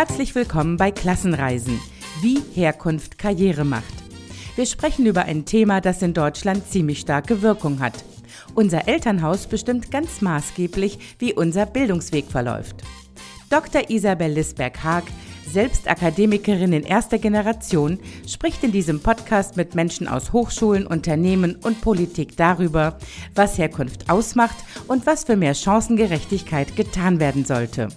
Herzlich willkommen bei Klassenreisen, wie Herkunft Karriere macht. Wir sprechen über ein Thema, das in Deutschland ziemlich starke Wirkung hat. Unser Elternhaus bestimmt ganz maßgeblich, wie unser Bildungsweg verläuft. Dr. Isabel Lisberg-Haag, selbst Akademikerin in erster Generation, spricht in diesem Podcast mit Menschen aus Hochschulen, Unternehmen und Politik darüber, was Herkunft ausmacht und was für mehr Chancengerechtigkeit getan werden sollte.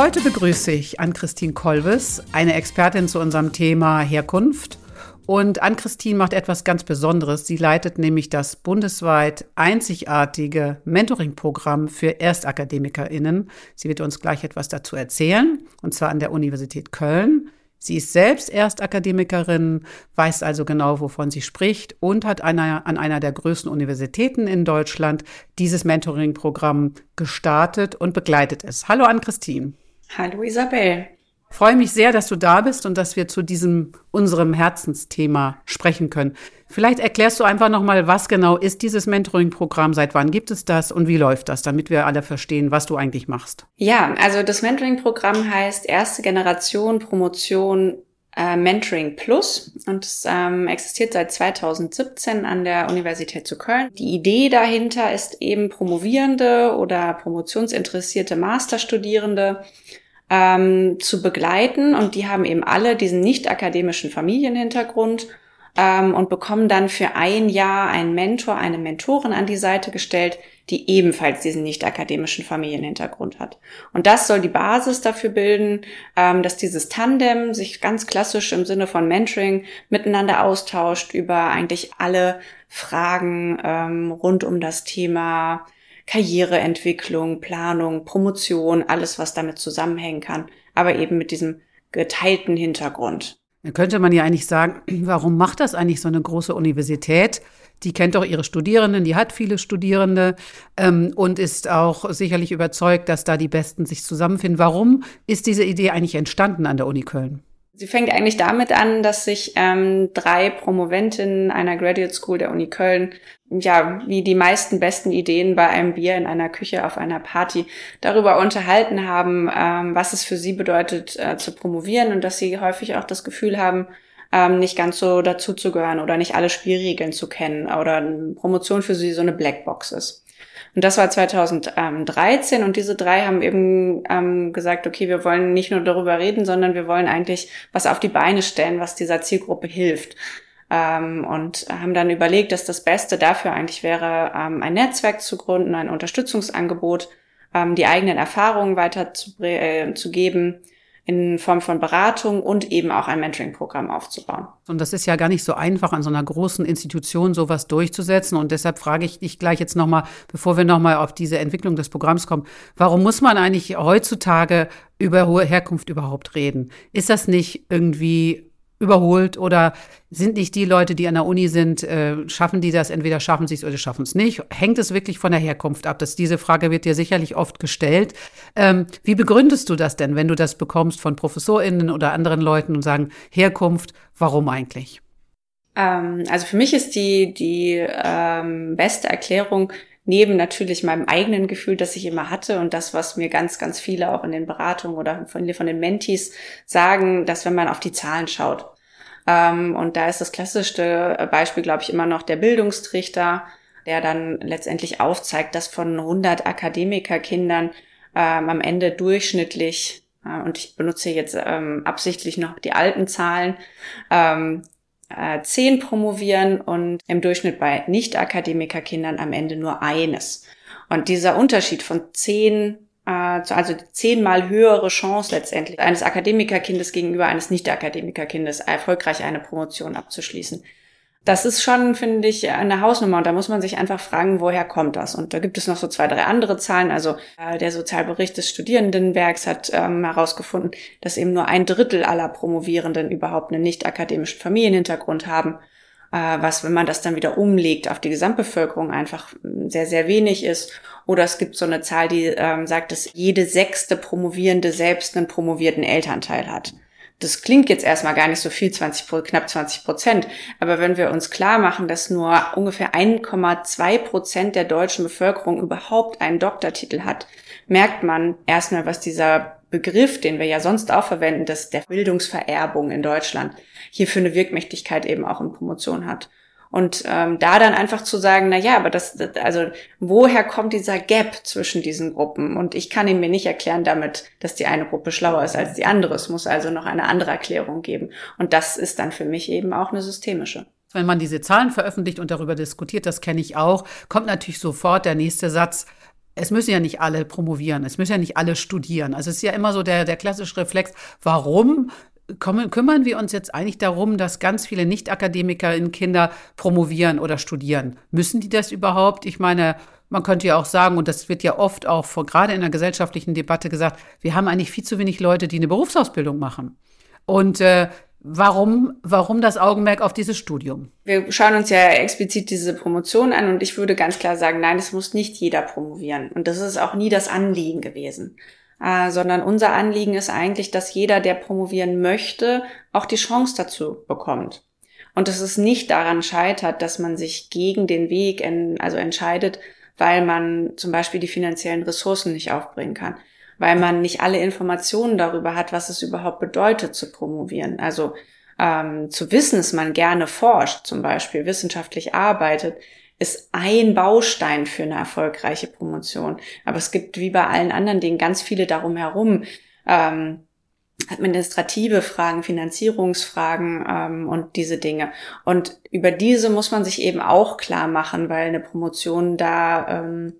Heute begrüße ich Ann-Christine Kolves, eine Expertin zu unserem Thema Herkunft. Und Ann-Christine macht etwas ganz Besonderes. Sie leitet nämlich das bundesweit einzigartige Mentoring-Programm für ErstakademikerInnen. Sie wird uns gleich etwas dazu erzählen, und zwar an der Universität Köln. Sie ist selbst Erstakademikerin, weiß also genau, wovon sie spricht und hat einer, an einer der größten Universitäten in Deutschland dieses Mentoring-Programm gestartet und begleitet es. Hallo Ann-Christine. Hallo Isabel. Freue mich sehr, dass du da bist und dass wir zu diesem unserem Herzensthema sprechen können. Vielleicht erklärst du einfach noch mal, was genau ist dieses Mentoring-Programm, seit wann gibt es das und wie läuft das, damit wir alle verstehen, was du eigentlich machst. Ja, also das Mentoring-Programm heißt erste Generation Promotion äh, Mentoring Plus und es ähm, existiert seit 2017 an der Universität zu Köln. Die Idee dahinter ist eben Promovierende oder promotionsinteressierte Masterstudierende ähm, zu begleiten und die haben eben alle diesen nicht akademischen Familienhintergrund ähm, und bekommen dann für ein Jahr einen Mentor, eine Mentorin an die Seite gestellt, die ebenfalls diesen nicht akademischen Familienhintergrund hat. Und das soll die Basis dafür bilden, ähm, dass dieses Tandem sich ganz klassisch im Sinne von Mentoring miteinander austauscht über eigentlich alle Fragen ähm, rund um das Thema Karriereentwicklung, Planung, Promotion, alles, was damit zusammenhängen kann, aber eben mit diesem geteilten Hintergrund. Da könnte man ja eigentlich sagen, warum macht das eigentlich so eine große Universität? Die kennt doch ihre Studierenden, die hat viele Studierende ähm, und ist auch sicherlich überzeugt, dass da die Besten sich zusammenfinden. Warum ist diese Idee eigentlich entstanden an der Uni Köln? Sie fängt eigentlich damit an, dass sich ähm, drei Promoventinnen einer Graduate School der Uni Köln, ja, wie die meisten besten Ideen bei einem Bier in einer Küche auf einer Party, darüber unterhalten haben, ähm, was es für sie bedeutet, äh, zu promovieren und dass sie häufig auch das Gefühl haben, ähm, nicht ganz so dazuzugehören oder nicht alle Spielregeln zu kennen oder Promotion für sie so eine Blackbox ist. Und das war 2013 und diese drei haben eben ähm, gesagt, okay, wir wollen nicht nur darüber reden, sondern wir wollen eigentlich was auf die Beine stellen, was dieser Zielgruppe hilft. Ähm, und haben dann überlegt, dass das Beste dafür eigentlich wäre, ähm, ein Netzwerk zu gründen, ein Unterstützungsangebot, ähm, die eigenen Erfahrungen weiter äh, zu geben, in Form von Beratung und eben auch ein Mentoring-Programm aufzubauen. Und das ist ja gar nicht so einfach, an so einer großen Institution sowas durchzusetzen. Und deshalb frage ich dich gleich jetzt nochmal, bevor wir nochmal auf diese Entwicklung des Programms kommen, warum muss man eigentlich heutzutage über hohe Herkunft überhaupt reden? Ist das nicht irgendwie überholt oder sind nicht die Leute, die an der Uni sind, äh, schaffen die das, entweder schaffen sie es oder schaffen es nicht? Hängt es wirklich von der Herkunft ab? Das, diese Frage wird dir sicherlich oft gestellt. Ähm, wie begründest du das denn, wenn du das bekommst von ProfessorInnen oder anderen Leuten und sagen, Herkunft, warum eigentlich? Ähm, also für mich ist die, die ähm, beste Erklärung, neben natürlich meinem eigenen Gefühl, das ich immer hatte und das, was mir ganz, ganz viele auch in den Beratungen oder von, von den Mentees sagen, dass wenn man auf die Zahlen schaut. Ähm, und da ist das klassischste Beispiel, glaube ich, immer noch der Bildungstrichter, der dann letztendlich aufzeigt, dass von 100 Akademikerkindern ähm, am Ende durchschnittlich äh, und ich benutze jetzt ähm, absichtlich noch die alten Zahlen, ähm, äh, zehn promovieren und im Durchschnitt bei Nicht-Akademikerkindern am Ende nur eines. Und dieser Unterschied von zehn, äh, also zehnmal höhere Chance letztendlich eines Akademikerkindes gegenüber eines Nicht-Akademikerkindes erfolgreich eine Promotion abzuschließen, das ist schon, finde ich, eine Hausnummer und da muss man sich einfach fragen, woher kommt das? Und da gibt es noch so zwei, drei andere Zahlen. Also äh, der Sozialbericht des Studierendenwerks hat ähm, herausgefunden, dass eben nur ein Drittel aller Promovierenden überhaupt einen nicht akademischen Familienhintergrund haben, äh, was, wenn man das dann wieder umlegt auf die Gesamtbevölkerung, einfach hm, sehr, sehr wenig ist. Oder es gibt so eine Zahl, die ähm, sagt, dass jede sechste Promovierende selbst einen promovierten Elternteil hat. Das klingt jetzt erstmal gar nicht so viel, 20, knapp 20 Prozent. Aber wenn wir uns klar machen, dass nur ungefähr 1,2 Prozent der deutschen Bevölkerung überhaupt einen Doktortitel hat, merkt man erstmal, was dieser Begriff, den wir ja sonst auch verwenden, dass der Bildungsvererbung in Deutschland hier für eine Wirkmächtigkeit eben auch in Promotion hat. Und ähm, da dann einfach zu sagen, na ja, aber das, also woher kommt dieser Gap zwischen diesen Gruppen? Und ich kann ihn mir nicht erklären damit, dass die eine Gruppe schlauer ist als die andere. Es muss also noch eine andere Erklärung geben. Und das ist dann für mich eben auch eine systemische. Wenn man diese Zahlen veröffentlicht und darüber diskutiert, das kenne ich auch, kommt natürlich sofort der nächste Satz. Es müssen ja nicht alle promovieren, es müssen ja nicht alle studieren. Also es ist ja immer so der, der klassische Reflex, warum kommen, kümmern wir uns jetzt eigentlich darum, dass ganz viele Nicht-Akademiker in Kinder promovieren oder studieren? Müssen die das überhaupt? Ich meine, man könnte ja auch sagen, und das wird ja oft auch vor, gerade in der gesellschaftlichen Debatte gesagt, wir haben eigentlich viel zu wenig Leute, die eine Berufsausbildung machen. Und äh, Warum, warum das Augenmerk auf dieses Studium? Wir schauen uns ja explizit diese Promotion an und ich würde ganz klar sagen, nein, es muss nicht jeder promovieren. Und das ist auch nie das Anliegen gewesen äh, sondern unser Anliegen ist eigentlich, dass jeder, der promovieren möchte, auch die Chance dazu bekommt. Und dass es nicht daran scheitert, dass man sich gegen den Weg en, also entscheidet, weil man zum Beispiel die finanziellen Ressourcen nicht aufbringen kann, weil man nicht alle Informationen darüber hat, was es überhaupt bedeutet zu promovieren. Also ähm, zu wissen, dass man gerne forscht, zum Beispiel wissenschaftlich arbeitet, ist ein Baustein für eine erfolgreiche Promotion. Aber es gibt wie bei allen anderen Dingen ganz viele darum herum. Ähm, administrative Fragen, Finanzierungsfragen ähm, und diese Dinge. Und über diese muss man sich eben auch klar machen, weil eine Promotion da ähm,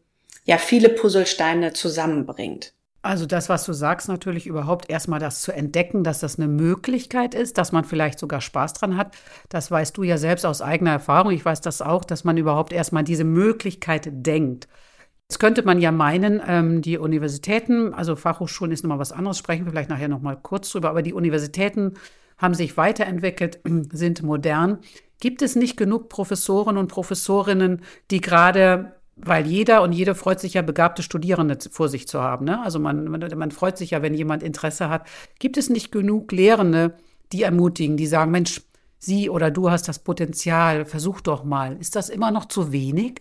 ja viele Puzzlesteine zusammenbringt. Also das, was du sagst, natürlich überhaupt erstmal das zu entdecken, dass das eine Möglichkeit ist, dass man vielleicht sogar Spaß dran hat. Das weißt du ja selbst aus eigener Erfahrung. Ich weiß das auch, dass man überhaupt erstmal diese Möglichkeit denkt. Jetzt könnte man ja meinen, ähm, die Universitäten, also Fachhochschulen ist nochmal was anderes, sprechen wir vielleicht nachher nochmal kurz drüber, aber die Universitäten haben sich weiterentwickelt, sind modern. Gibt es nicht genug Professoren und Professorinnen, die gerade weil jeder und jede freut sich ja, begabte Studierende vor sich zu haben. Ne? Also man, man, man freut sich ja, wenn jemand Interesse hat. Gibt es nicht genug Lehrende, die ermutigen, die sagen, Mensch, Sie oder du hast das Potenzial, versuch doch mal. Ist das immer noch zu wenig?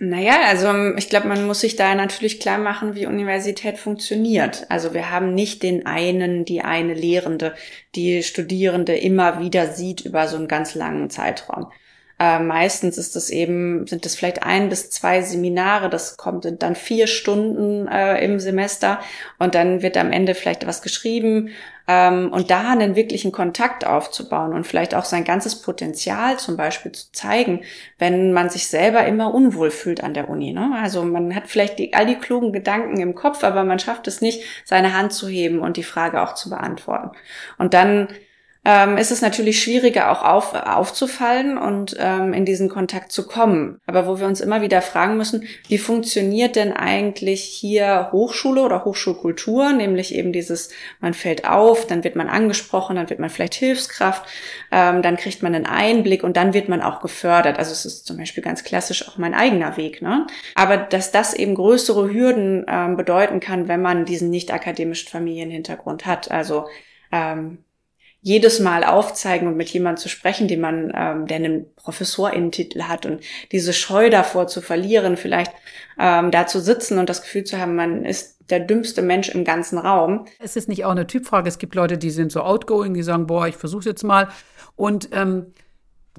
Naja, also ich glaube, man muss sich da natürlich klar machen, wie Universität funktioniert. Also wir haben nicht den einen, die eine Lehrende, die Studierende immer wieder sieht über so einen ganz langen Zeitraum. Äh, meistens ist es eben, sind es vielleicht ein bis zwei Seminare, das kommt dann vier Stunden äh, im Semester und dann wird am Ende vielleicht was geschrieben ähm, und da einen wirklichen Kontakt aufzubauen und vielleicht auch sein ganzes Potenzial zum Beispiel zu zeigen, wenn man sich selber immer unwohl fühlt an der Uni. Ne? Also man hat vielleicht die, all die klugen Gedanken im Kopf, aber man schafft es nicht, seine Hand zu heben und die Frage auch zu beantworten. Und dann ähm, ist es natürlich schwieriger auch auf, aufzufallen und ähm, in diesen Kontakt zu kommen. Aber wo wir uns immer wieder fragen müssen, wie funktioniert denn eigentlich hier Hochschule oder Hochschulkultur, nämlich eben dieses, man fällt auf, dann wird man angesprochen, dann wird man vielleicht Hilfskraft, ähm, dann kriegt man einen Einblick und dann wird man auch gefördert. Also es ist zum Beispiel ganz klassisch auch mein eigener Weg. Ne? Aber dass das eben größere Hürden ähm, bedeuten kann, wenn man diesen nicht akademischen Familienhintergrund hat. Also ähm, jedes Mal aufzeigen und mit jemandem zu sprechen, den man, ähm, der einen Professorinnentitel hat und diese Scheu davor zu verlieren, vielleicht ähm, da zu sitzen und das Gefühl zu haben, man ist der dümmste Mensch im ganzen Raum. Es ist nicht auch eine Typfrage. Es gibt Leute, die sind so outgoing, die sagen, boah, ich versuche jetzt mal. Und ähm,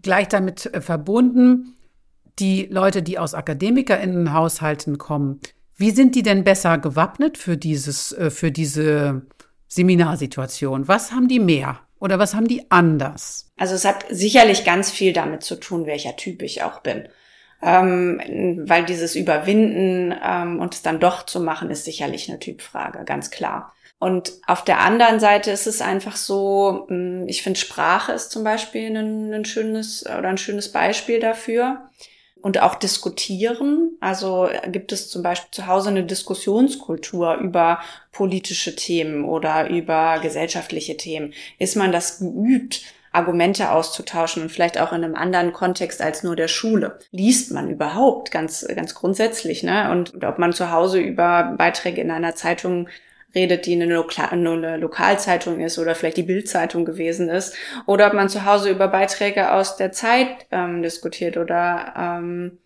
gleich damit äh, verbunden, die Leute, die aus AkademikerInnenhaushalten kommen, wie sind die denn besser gewappnet für dieses, äh, für diese Seminarsituation? Was haben die mehr? Oder was haben die anders? Also es hat sicherlich ganz viel damit zu tun, welcher Typ ich auch bin. Ähm, weil dieses Überwinden ähm, und es dann doch zu machen, ist sicherlich eine Typfrage, ganz klar. Und auf der anderen Seite ist es einfach so, hm, ich finde Sprache ist zum Beispiel ein, ein schönes oder ein schönes Beispiel dafür und auch diskutieren. Also äh, gibt es zum Beispiel zu Hause eine Diskussionskultur über politische Themen oder über gesellschaftliche Themen? Ist man das geübt? Argumente auszutauschen und vielleicht auch in einem anderen Kontext als nur der Schule. Liest man überhaupt ganz, ganz grundsätzlich, ne? Und ob man zu Hause über Beiträge in einer Zeitung redet, die eine, Lokal eine Lokalzeitung ist oder vielleicht die Bildzeitung gewesen ist, oder ob man zu Hause über Beiträge aus der Zeit ähm, diskutiert oder ähm,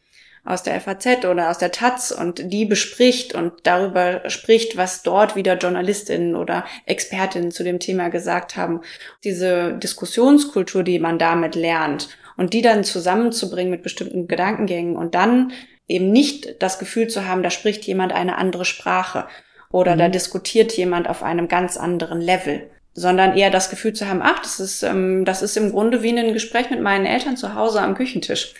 aus der FAZ oder aus der Taz und die bespricht und darüber spricht, was dort wieder Journalistinnen oder Expertinnen zu dem Thema gesagt haben. Diese Diskussionskultur, die man damit lernt und die dann zusammenzubringen mit bestimmten Gedankengängen und dann eben nicht das Gefühl zu haben, da spricht jemand eine andere Sprache oder mhm. da diskutiert jemand auf einem ganz anderen Level sondern eher das Gefühl zu haben, ach, das ist, ähm, das ist im Grunde wie ein Gespräch mit meinen Eltern zu Hause am Küchentisch,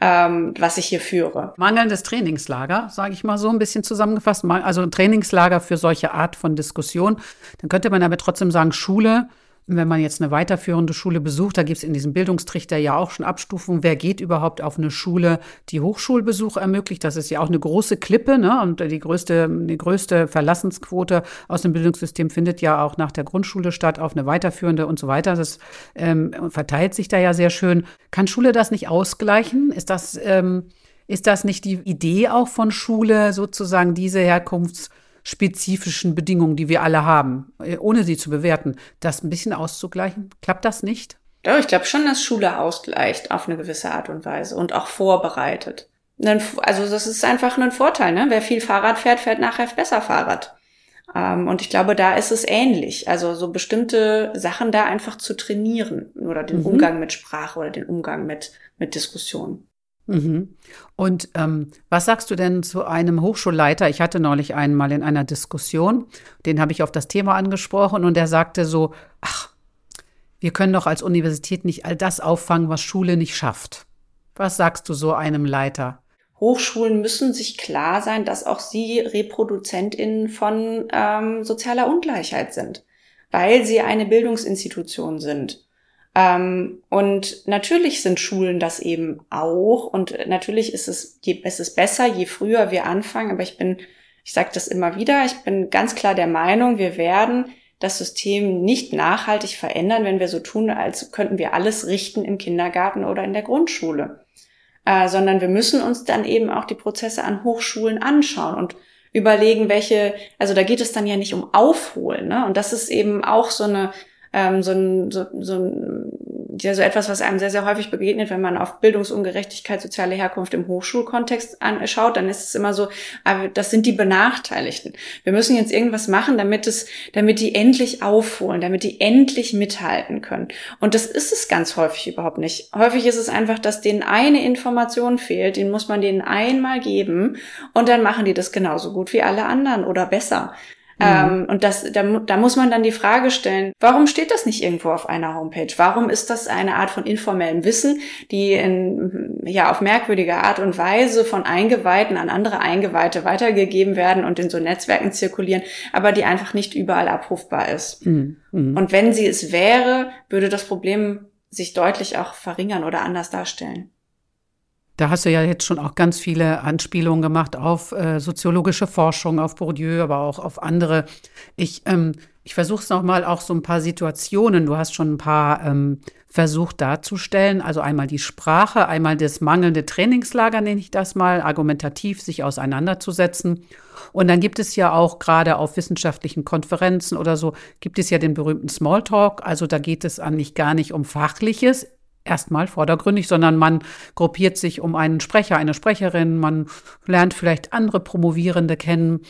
ähm, was ich hier führe. Mangelndes Trainingslager, sage ich mal so ein bisschen zusammengefasst, also ein Trainingslager für solche Art von Diskussion. Dann könnte man aber trotzdem sagen, Schule wenn man jetzt eine weiterführende Schule besucht, da gibt es in diesem Bildungstrichter ja auch schon Abstufungen, wer geht überhaupt auf eine Schule, die Hochschulbesuch ermöglicht. Das ist ja auch eine große Klippe, ne? Und die größte, die größte Verlassensquote aus dem Bildungssystem findet ja auch nach der Grundschule statt, auf eine weiterführende und so weiter. Das ähm, verteilt sich da ja sehr schön. Kann Schule das nicht ausgleichen? Ist das, ähm, ist das nicht die Idee auch von Schule, sozusagen diese Herkunfts- spezifischen Bedingungen, die wir alle haben, äh, ohne sie zu bewerten, das ein bisschen auszugleichen? Klappt das nicht? Ja, ich glaube schon, dass Schule ausgleicht auf eine gewisse Art und Weise und auch vorbereitet. Also das ist einfach ein Vorteil. Ne? Wer viel Fahrrad fährt, fährt nachher besser Fahrrad. Ähm, und ich glaube, da ist es ähnlich. Also so bestimmte Sachen da einfach zu trainieren oder den mhm. Umgang mit Sprache oder den Umgang mit, mit Diskussionen. Mhm. Und ähm, was sagst du denn zu einem Hochschulleiter? Ich hatte neulich einen mal in einer Diskussion, den habe ich auf das Thema angesprochen und der sagte so, ach, wir können doch als Universität nicht all das auffangen, was Schule nicht schafft. Was sagst du so einem Leiter? Hochschulen müssen sich klar sein, dass auch sie Reproduzentinnen von ähm, sozialer Ungleichheit sind, weil sie eine Bildungsinstitution sind. Ähm, und natürlich sind Schulen das eben auch. Und natürlich ist es, je, es ist besser, je früher wir anfangen. Aber ich bin, ich sage das immer wieder, ich bin ganz klar der Meinung, wir werden das System nicht nachhaltig verändern, wenn wir so tun, als könnten wir alles richten im Kindergarten oder in der Grundschule. Äh, sondern wir müssen uns dann eben auch die Prozesse an Hochschulen anschauen und überlegen, welche, also da geht es dann ja nicht um Aufholen, ne? Und das ist eben auch so eine, ähm, so, ein, so, so, ein, ja, so etwas, was einem sehr, sehr häufig begegnet, wenn man auf Bildungsungerechtigkeit, soziale Herkunft im Hochschulkontext anschaut, dann ist es immer so, aber das sind die Benachteiligten. Wir müssen jetzt irgendwas machen, damit es, damit die endlich aufholen, damit die endlich mithalten können. Und das ist es ganz häufig überhaupt nicht. Häufig ist es einfach, dass denen eine Information fehlt, den muss man denen einmal geben und dann machen die das genauso gut wie alle anderen oder besser. Mhm. Ähm, und das, da, da muss man dann die Frage stellen, warum steht das nicht irgendwo auf einer Homepage? Warum ist das eine Art von informellem Wissen, die in, ja, auf merkwürdige Art und Weise von Eingeweihten an andere Eingeweihte weitergegeben werden und in so Netzwerken zirkulieren, aber die einfach nicht überall abrufbar ist? Mhm. Mhm. Und wenn sie es wäre, würde das Problem sich deutlich auch verringern oder anders darstellen. Da hast du ja jetzt schon auch ganz viele Anspielungen gemacht auf äh, soziologische Forschung, auf Bourdieu, aber auch auf andere. Ich, ähm, ich versuche es nochmal auch so ein paar Situationen. Du hast schon ein paar ähm, versucht darzustellen. Also einmal die Sprache, einmal das mangelnde Trainingslager, nenne ich das mal, argumentativ sich auseinanderzusetzen. Und dann gibt es ja auch gerade auf wissenschaftlichen Konferenzen oder so, gibt es ja den berühmten Smalltalk. Also da geht es eigentlich gar nicht um Fachliches erstmal vordergründig, sondern man gruppiert sich um einen Sprecher, eine Sprecherin, man lernt vielleicht andere Promovierende kennen.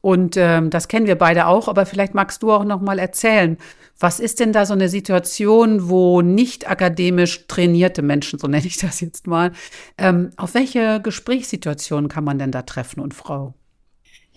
Und ähm, das kennen wir beide auch, aber vielleicht magst du auch noch mal erzählen, was ist denn da so eine Situation, wo nicht akademisch trainierte Menschen, so nenne ich das jetzt mal, ähm, auf welche Gesprächssituationen kann man denn da treffen und Frau?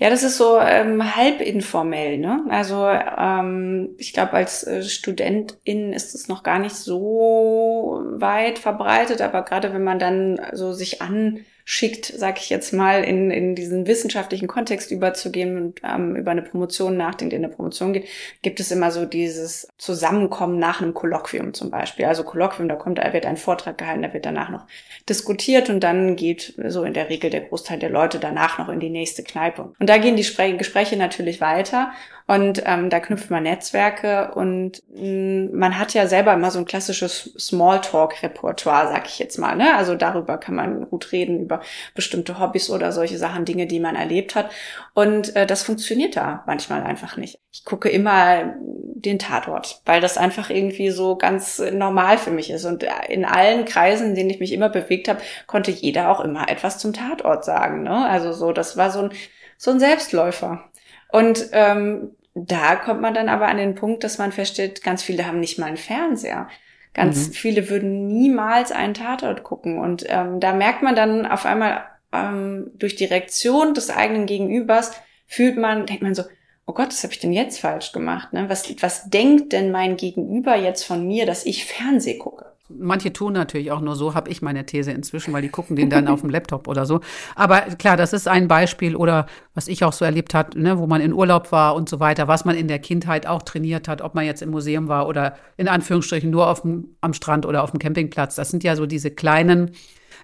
Ja, das ist so ähm, halb informell. Ne? Also ähm, ich glaube, als äh, Studentin ist es noch gar nicht so weit verbreitet, aber gerade wenn man dann so sich an schickt, sag ich jetzt mal, in, in diesen wissenschaftlichen Kontext überzugehen und ähm, über eine Promotion nachdenkt, in eine Promotion geht, gibt es immer so dieses Zusammenkommen nach einem Kolloquium zum Beispiel. Also Kolloquium, da kommt, da wird ein Vortrag gehalten, da wird danach noch diskutiert und dann geht so in der Regel der Großteil der Leute danach noch in die nächste Kneipe. Und da gehen die Gespräche natürlich weiter Und ähm, da knüpft man Netzwerke und mh, mm, man hat ja selber immer so ein klassisches Smalltalk-Repertoire, sag ich jetzt mal. Ne? Also darüber kann man gut reden, über bestimmte Hobbys oder solche Sachen, Dinge, die man erlebt hat. Und äh, das funktioniert da manchmal einfach nicht. Ich gucke immer den Tatort, weil das einfach irgendwie so ganz normal für mich ist. Und in allen Kreisen, in denen ich mich immer bewegt habe, konnte jeder auch immer etwas zum Tatort sagen. Ne? Also so, das war so ein, so ein Selbstläufer. Und ähm, da kommt man dann aber an den Punkt, dass man feststellt, ganz viele haben nicht mal einen Fernseher. Ganz mhm. viele würden niemals einen Tatort gucken. Und ähm, da merkt man dann auf einmal ähm, durch die Reaktion des eigenen Gegenübers, fühlt man, denkt man so, oh Gott, was habe ich denn jetzt falsch gemacht? Ne? Was, was denkt denn mein Gegenüber jetzt von mir, dass ich Fernseh gucke? Manche tun natürlich auch nur so, habe ich meine These inzwischen, weil die gucken den dann auf dem Laptop oder so. Aber klar, das ist ein Beispiel oder was ich auch so erlebt hat, ne, wo man in Urlaub war und so weiter, was man in der Kindheit auch trainiert hat, ob man jetzt im Museum war oder in Anführungsstrichen nur auf dem, am Strand oder auf dem Campingplatz. Das sind ja so diese kleinen,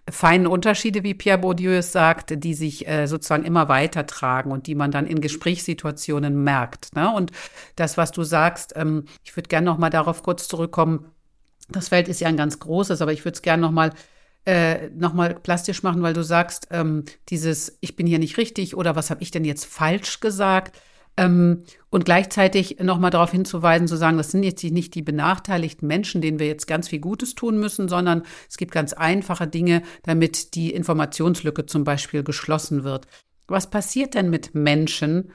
feinen Unterschiede, wie Pierre Bourdieu es sagt, die sich äh, sozusagen immer weiter tragen und die man dann in Gesprächssituationen merkt. Ne? Und das, was du sagst, ähm, ich würde gerne noch mal darauf kurz zurückkommen, das Feld ist ja ein ganz großes, aber ich würde es gerne nochmal äh, noch plastisch machen, weil du sagst, ähm, dieses Ich bin hier nicht richtig oder was habe ich denn jetzt falsch gesagt? Ähm, und gleichzeitig nochmal darauf hinzuweisen, zu sagen, das sind jetzt nicht die benachteiligten Menschen, denen wir jetzt ganz viel Gutes tun müssen, sondern es gibt ganz einfache Dinge, damit die Informationslücke zum Beispiel geschlossen wird. Was passiert denn mit Menschen,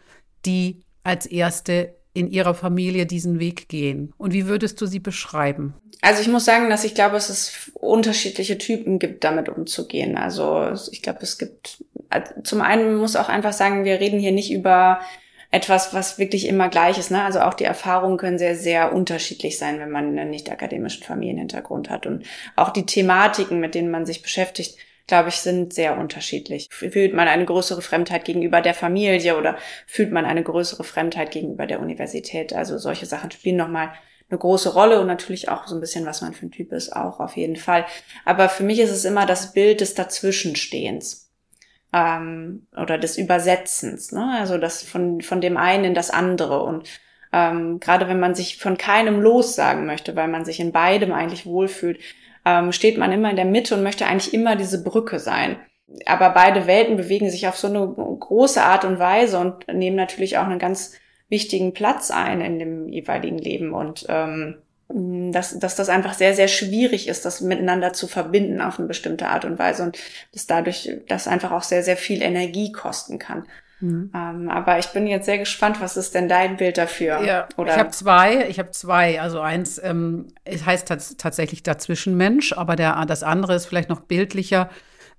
die als erste in ihrer Familie diesen Weg gehen? Und wie würdest du sie beschreiben? Also ich muss sagen, dass ich glaube, dass es unterschiedliche Typen gibt, damit umzugehen. Also ich glaube, es gibt, also zum einen muss auch einfach sagen, wir reden hier nicht über etwas, was wirklich immer gleich ist. Ne? Also auch die Erfahrungen können sehr, sehr unterschiedlich sein, wenn man einen nicht akademischen Familienhintergrund hat. Und auch die Thematiken, mit denen man sich beschäftigt, glaube ich, sind sehr unterschiedlich. Fühlt man eine größere Fremdheit gegenüber der Familie oder fühlt man eine größere Fremdheit gegenüber der Universität? Also solche Sachen spielen nochmal eine große Rolle und natürlich auch so ein bisschen, was man für ein Typ ist, auch auf jeden Fall. Aber für mich ist es immer das Bild des Dazwischenstehens ähm, oder des Übersetzens, ne? also das von, von dem einen in das andere und ähm, gerade wenn man sich von keinem lossagen möchte, weil man sich in beidem eigentlich wohlfühlt, ähm, steht man immer in der Mitte und möchte eigentlich immer diese Brücke sein. Aber beide Welten bewegen sich auf so eine große Art und Weise und nehmen natürlich auch einen ganz wichtigen Platz ein in dem jeweiligen Leben und ähm, dass, dass das einfach sehr, sehr schwierig ist, das miteinander zu verbinden auf eine bestimmte Art und Weise und dass dadurch das einfach auch sehr, sehr viel Energie kosten kann. Mhm. Ähm, aber ich bin jetzt sehr gespannt, was ist denn dein Bild dafür? Ja, Oder? ich habe zwei, ich habe zwei. Also eins, ähm, es heißt tatsächlich Dazwischenmensch, aber der, das andere ist vielleicht noch bildlicher.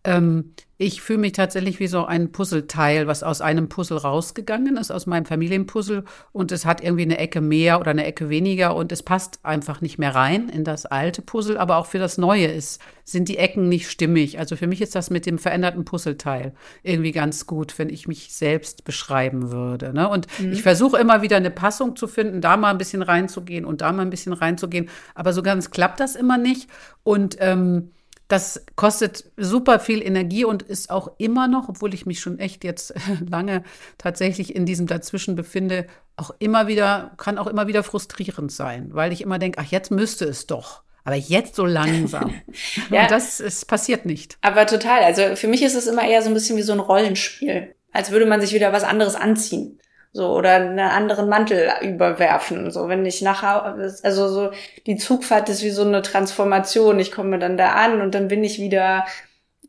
Ähm, ich fühle mich tatsächlich wie so ein Puzzleteil, was aus einem Puzzle rausgegangen ist, aus meinem Familienpuzzle. Und es hat irgendwie eine Ecke mehr oder eine Ecke weniger und es passt einfach nicht mehr rein in das alte Puzzle. Aber auch für das neue ist, sind die Ecken nicht stimmig. Also für mich ist das mit dem veränderten Puzzleteil irgendwie ganz gut, wenn ich mich selbst beschreiben würde. Ne? Und mhm. ich versuche immer wieder eine Passung zu finden, da mal ein bisschen reinzugehen und da mal ein bisschen reinzugehen. Aber so ganz klappt das immer nicht. Und ähm, das kostet super viel Energie und ist auch immer noch, obwohl ich mich schon echt jetzt lange tatsächlich in diesem Dazwischen befinde, auch immer wieder, kann auch immer wieder frustrierend sein, weil ich immer denke, ach, jetzt müsste es doch. Aber jetzt so langsam. ja. Und das ist, passiert nicht. Aber total. Also für mich ist es immer eher so ein bisschen wie so ein Rollenspiel. Als würde man sich wieder was anderes anziehen so oder einen anderen Mantel überwerfen so wenn ich nachher also so die Zugfahrt ist wie so eine Transformation. Ich komme dann da an und dann bin ich wieder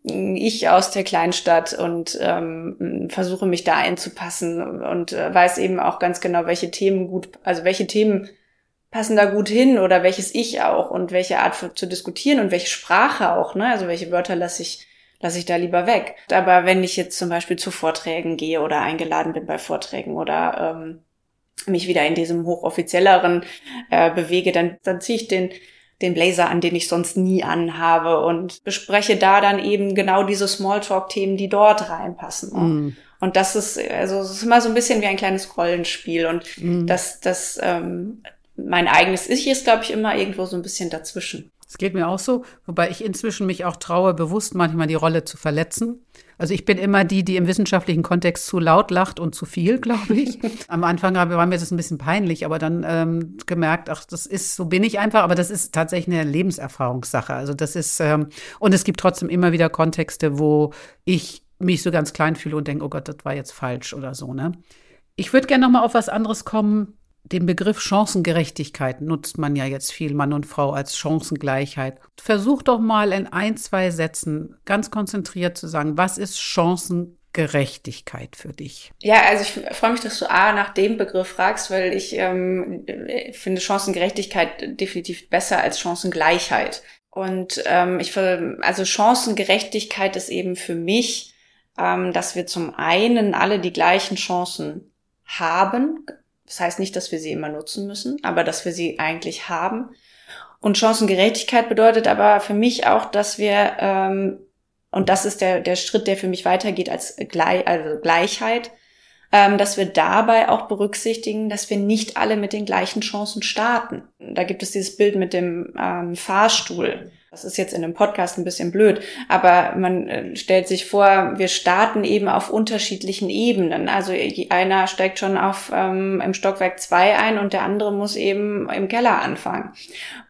ich aus der Kleinstadt und ähm, versuche mich da einzupassen und äh, weiß eben auch ganz genau welche Themen gut also welche Themen passen da gut hin oder welches ich auch und welche Art für, zu diskutieren und welche Sprache auch ne? Also welche Wörter lasse ich lasse ich da lieber weg. Aber wenn ich jetzt zum Beispiel zu Vorträgen gehe oder eingeladen bin bei Vorträgen oder ähm, mich wieder in diesem hochoffizielleren äh, bewege, dann, dann ziehe ich den den Blazer an, den ich sonst nie anhabe und bespreche da dann eben genau diese Smalltalk-Themen, die dort reinpassen. Mm. Und das ist, also es ist immer so ein bisschen wie ein kleines Rollenspiel und mm. das, das, ähm, mein eigenes Ich ist, glaube ich, immer irgendwo so ein bisschen dazwischen. Es geht mir auch so, wobei ich inzwischen mich auch traue, bewusst manchmal die Rolle zu verletzen. Also ich bin immer die, die im wissenschaftlichen Kontext zu laut lacht und zu viel, glaube ich. Am Anfang war mir das ein bisschen peinlich, aber dann ähm, gemerkt, ach, das ist, so bin ich einfach, aber das ist tatsächlich eine Lebenserfahrungssache. Also das ist, ähm, und es gibt trotzdem immer wieder Kontexte, wo ich mich so ganz klein fühle und denke, oh Gott, das war jetzt falsch oder so, ne? Ich würde gerne noch mal auf was anderes kommen den Begriff Chancengerechtigkeit nutzt man ja jetzt viel, Mann und Frau, als Chancengleichheit. Versuch doch mal in ein, zwei Sätzen ganz konzentriert zu sagen, was ist Chancengerechtigkeit für dich? Ja, also ich freue mich, dass du A nach dem Begriff fragst, weil ich ähm, finde Chancengerechtigkeit definitiv besser als Chancengleichheit. Und ähm, ich also Chancengerechtigkeit ist eben für mich, ähm, dass wir zum einen alle die gleichen Chancen haben, das heißt nicht, dass wir sie immer nutzen müssen, aber dass wir sie eigentlich haben. Und Chancengerechtigkeit bedeutet aber für mich auch, dass wir, ähm, und das ist der, der Schritt, der für mich weitergeht als Gleich, also Gleichheit, ähm, dass wir dabei auch berücksichtigen, dass wir nicht alle mit den gleichen Chancen starten. Da gibt es dieses Bild mit dem ähm, Fahrstuhl. Das ist jetzt in einem Podcast ein bisschen blöd, aber man äh, stellt sich vor, wir starten eben auf unterschiedlichen Ebenen. Also einer steigt schon auf ähm, im Stockwerk zwei ein und der andere muss eben im Keller anfangen.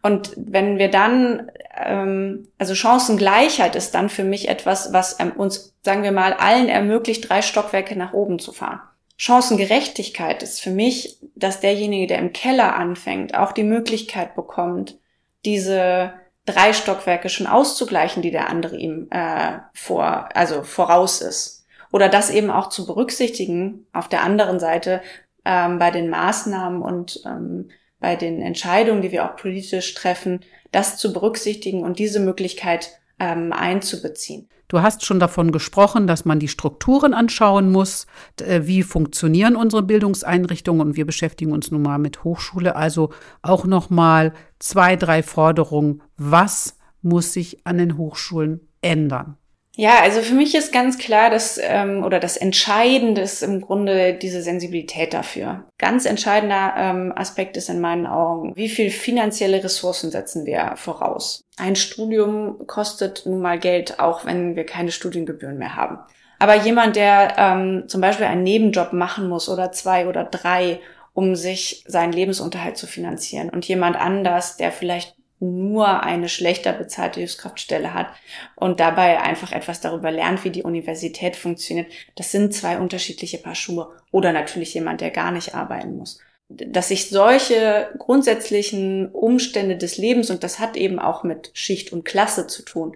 Und wenn wir dann, ähm, also Chancengleichheit ist dann für mich etwas, was ähm, uns, sagen wir mal, allen ermöglicht, drei Stockwerke nach oben zu fahren. Chancengerechtigkeit ist für mich, dass derjenige, der im Keller anfängt, auch die Möglichkeit bekommt, diese drei Stockwerke schon auszugleichen, die der andere ihm äh, vor, also voraus ist. Oder das eben auch zu berücksichtigen auf der anderen Seite ähm, bei den Maßnahmen und ähm, bei den Entscheidungen, die wir auch politisch treffen, das zu berücksichtigen und diese Möglichkeit ähm, einzubeziehen. Du hast schon davon gesprochen, dass man die Strukturen anschauen muss. Äh, wie funktionieren unsere Bildungseinrichtungen? Und wir beschäftigen uns nun mal mit Hochschule. Also auch noch mal zwei, drei Forderungen. Was muss sich an den Hochschulen ändern? Ja, also für mich ist ganz klar, dass ähm, oder das Entscheidende ist im Grunde diese Sensibilität dafür. Ganz entscheidender ähm, Aspekt ist in meinen Augen, wie viel finanzielle Ressourcen setzen wir voraus. Ein Studium kostet nun mal Geld, auch wenn wir keine Studiengebühren mehr haben. Aber jemand, der ähm, zum Beispiel einen Nebenjob machen muss oder zwei oder drei, um sich seinen Lebensunterhalt zu finanzieren und jemand anders, der vielleicht nur eine schlechter bezahlte Hilfskraftstelle hat und dabei einfach etwas darüber lernt, wie die Universität funktioniert. Das sind zwei unterschiedliche Paar Schuhe. Oder natürlich jemand, der gar nicht arbeiten muss. Dass sich solche grundsätzlichen Umstände des Lebens, und das hat eben auch mit Schicht und Klasse zu tun,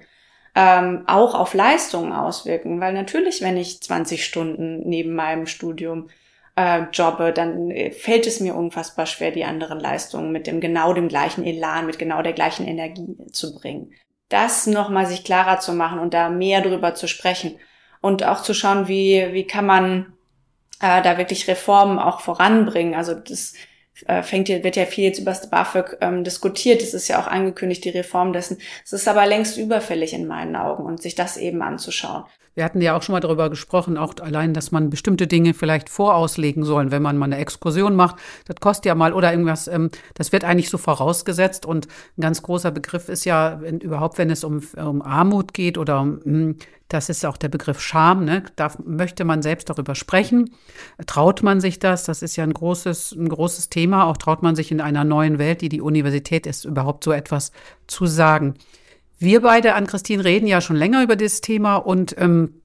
ähm, auch auf Leistungen auswirken. Weil natürlich, wenn ich 20 Stunden neben meinem Studium äh, jobbe, dann äh, fällt es mir unfassbar schwer, die anderen Leistungen mit dem genau dem gleichen Elan, mit genau der gleichen Energie zu bringen. Das nochmal sich klarer zu machen und da mehr drüber zu sprechen und auch zu schauen, wie, wie kann man äh, da wirklich Reformen auch voranbringen. Also das fängt wird ja viel jetzt über das BAföG ähm, diskutiert. Es ist ja auch angekündigt, die Reform dessen. Es ist aber längst überfällig in meinen Augen und sich das eben anzuschauen. Wir hatten ja auch schon mal darüber gesprochen, auch allein, dass man bestimmte Dinge vielleicht vorauslegen soll, wenn man mal eine Exkursion macht. Das kostet ja mal oder irgendwas. Ähm, das wird eigentlich so vorausgesetzt. Und ein ganz großer Begriff ist ja wenn, überhaupt, wenn es um, um Armut geht oder um, hm, das ist auch der Begriff Scham. Ne? Da möchte man selbst darüber sprechen. Traut man sich das? Das ist ja ein großes, ein großes Thema. Auch traut man sich in einer neuen Welt, die die Universität ist, überhaupt so etwas zu sagen. Wir beide, an Christine, reden ja schon länger über dieses Thema und ähm,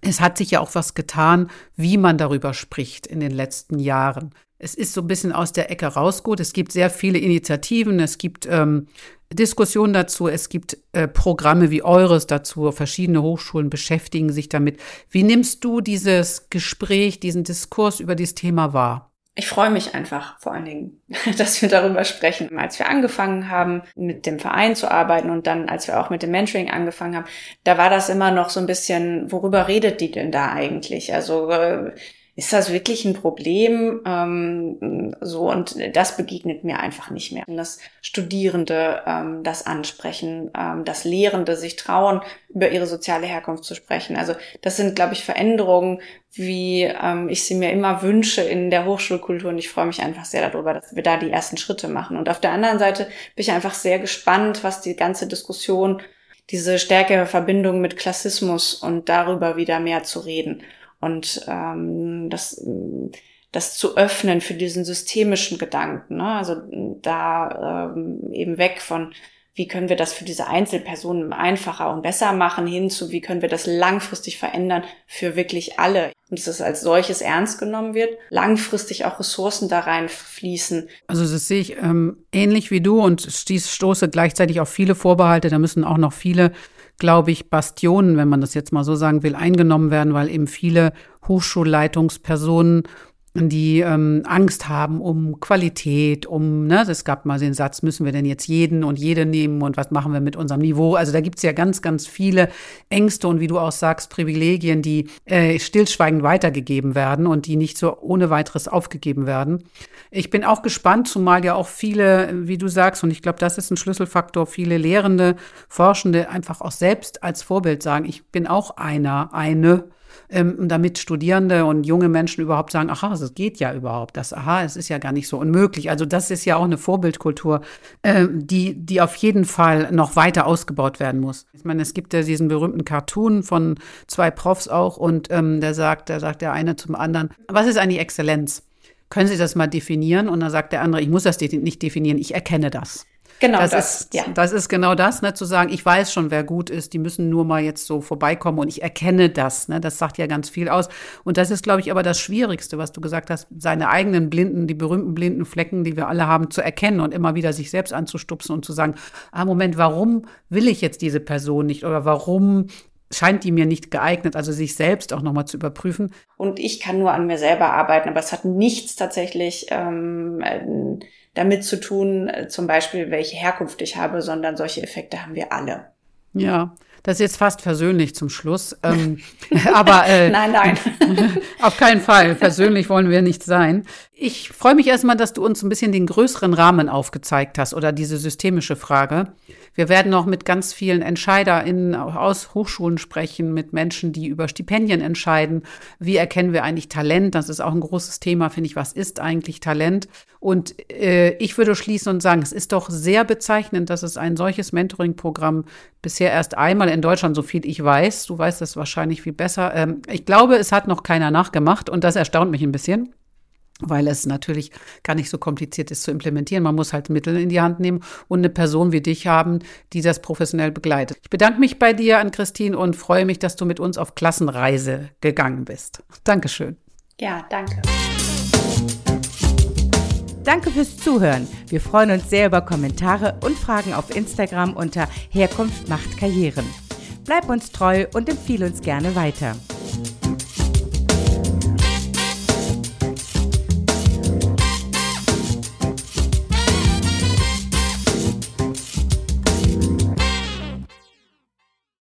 es hat sich ja auch was getan, wie man darüber spricht in den letzten Jahren. Es ist so ein bisschen aus der Ecke rausgut. Es gibt sehr viele Initiativen, es gibt ähm, Diskussionen dazu, es gibt äh, Programme wie eures dazu, verschiedene Hochschulen beschäftigen sich damit. Wie nimmst du dieses Gespräch, diesen Diskurs über dieses Thema wahr? ich freue mich einfach vor allen Dingen, dass wir darüber sprechen. Als wir angefangen haben, mit dem Verein zu arbeiten und dann, als wir auch mit dem Mentoring angefangen haben, da war das immer noch so ein bisschen, worüber redet die denn da eigentlich? Also äh, ist das wirklich ein Problem? Ähm, so und das begegnet mir einfach nicht mehr. Dass Studierende ähm, das ansprechen, ähm, dass Lehrende sich trauen, über ihre soziale Herkunft zu sprechen. Also das sind, glaube ich, Veränderungen, wie ähm, ich sie mir immer wünsche in der Hochschulkultur. Und ich freue mich einfach sehr darüber, dass wir da die ersten Schritte machen. Und auf der anderen Seite bin ich einfach sehr gespannt, was die ganze Diskussion diese stärkere Verbindung mit Klassismus und darüber wieder mehr zu reden und ähm, das, das zu öffnen für diesen systemischen Gedanken. Ne? Also da ähm, eben weg von wie können wir das für diese Einzelpersonen einfacher und besser machen, hin zu, wie können wir das langfristig verändern für wirklich alle. Und dass es als solches ernst genommen wird, langfristig auch Ressourcen da reinfließen. Also das sehe ich ähm, ähnlich wie du und stieß, stoße gleichzeitig auf viele Vorbehalte. Da müssen auch noch viele glaube ich, Bastionen, wenn man das jetzt mal so sagen will, eingenommen werden, weil eben viele Hochschulleitungspersonen die ähm, Angst haben um Qualität, um, ne, es gab mal den Satz, müssen wir denn jetzt jeden und jede nehmen und was machen wir mit unserem Niveau? Also da gibt's ja ganz, ganz viele Ängste und wie du auch sagst, Privilegien, die äh, stillschweigend weitergegeben werden und die nicht so ohne weiteres aufgegeben werden. Ich bin auch gespannt, zumal ja auch viele, wie du sagst, und ich glaube, das ist ein Schlüsselfaktor, viele Lehrende, Forschende einfach auch selbst als Vorbild sagen, ich bin auch einer, eine ähm, damit Studierende und junge Menschen überhaupt sagen, aha, das geht ja überhaupt, das, aha, es ist ja gar nicht so unmöglich. Also das ist ja auch eine Vorbildkultur, äh, die, die auf jeden Fall noch weiter ausgebaut werden muss. Ich meine, es gibt ja diesen berühmten Cartoon von zwei Profs auch und ähm, der sagt, der sagt der eine zum anderen, was ist eigentlich Exzellenz? Können Sie das mal definieren? Und dann sagt der andere, ich muss das nicht definieren, ich erkenne das. Genau das, das ist, ja. Das ist genau das, ne, zu sagen, ich weiß schon, wer gut ist, die müssen nur mal jetzt so vorbeikommen und ich erkenne das. Ne, das sagt ja ganz viel aus. Und das ist, glaube ich, aber das Schwierigste, was du gesagt hast, seine eigenen blinden, die berühmten blinden Flecken, die wir alle haben, zu erkennen und immer wieder sich selbst anzustupsen und zu sagen, ah, Moment, warum will ich jetzt diese Person nicht oder warum scheint die mir nicht geeignet, also sich selbst auch nochmal zu überprüfen. Und ich kann nur an mir selber arbeiten, aber es hat nichts tatsächlich ähm, damit zu tun, äh, zum Beispiel, welche Herkunft ich habe, sondern solche Effekte haben wir alle. Ja, das ist jetzt fast persönlich zum Schluss. Ähm, aber äh, nein, nein. auf keinen Fall. Persönlich wollen wir nicht sein. Ich freue mich erstmal, dass du uns ein bisschen den größeren Rahmen aufgezeigt hast oder diese systemische Frage. Wir werden noch mit ganz vielen EntscheiderInnen aus Hochschulen sprechen, mit Menschen, die über Stipendien entscheiden. Wie erkennen wir eigentlich Talent? Das ist auch ein großes Thema, finde ich. Was ist eigentlich Talent? Und äh, ich würde schließen und sagen, es ist doch sehr bezeichnend, dass es ein solches Mentoring-Programm bisher erst einmal in Deutschland, so viel ich weiß, du weißt das wahrscheinlich viel besser. Ähm, ich glaube, es hat noch keiner nachgemacht und das erstaunt mich ein bisschen weil es natürlich gar nicht so kompliziert ist zu implementieren. Man muss halt Mittel in die Hand nehmen und eine Person wie dich haben, die das professionell begleitet. Ich bedanke mich bei dir an Christine und freue mich, dass du mit uns auf Klassenreise gegangen bist. Dankeschön. Ja, danke. Danke fürs Zuhören. Wir freuen uns sehr über Kommentare und Fragen auf Instagram unter Herkunft macht Karrieren. Bleib uns treu und empfehle uns gerne weiter.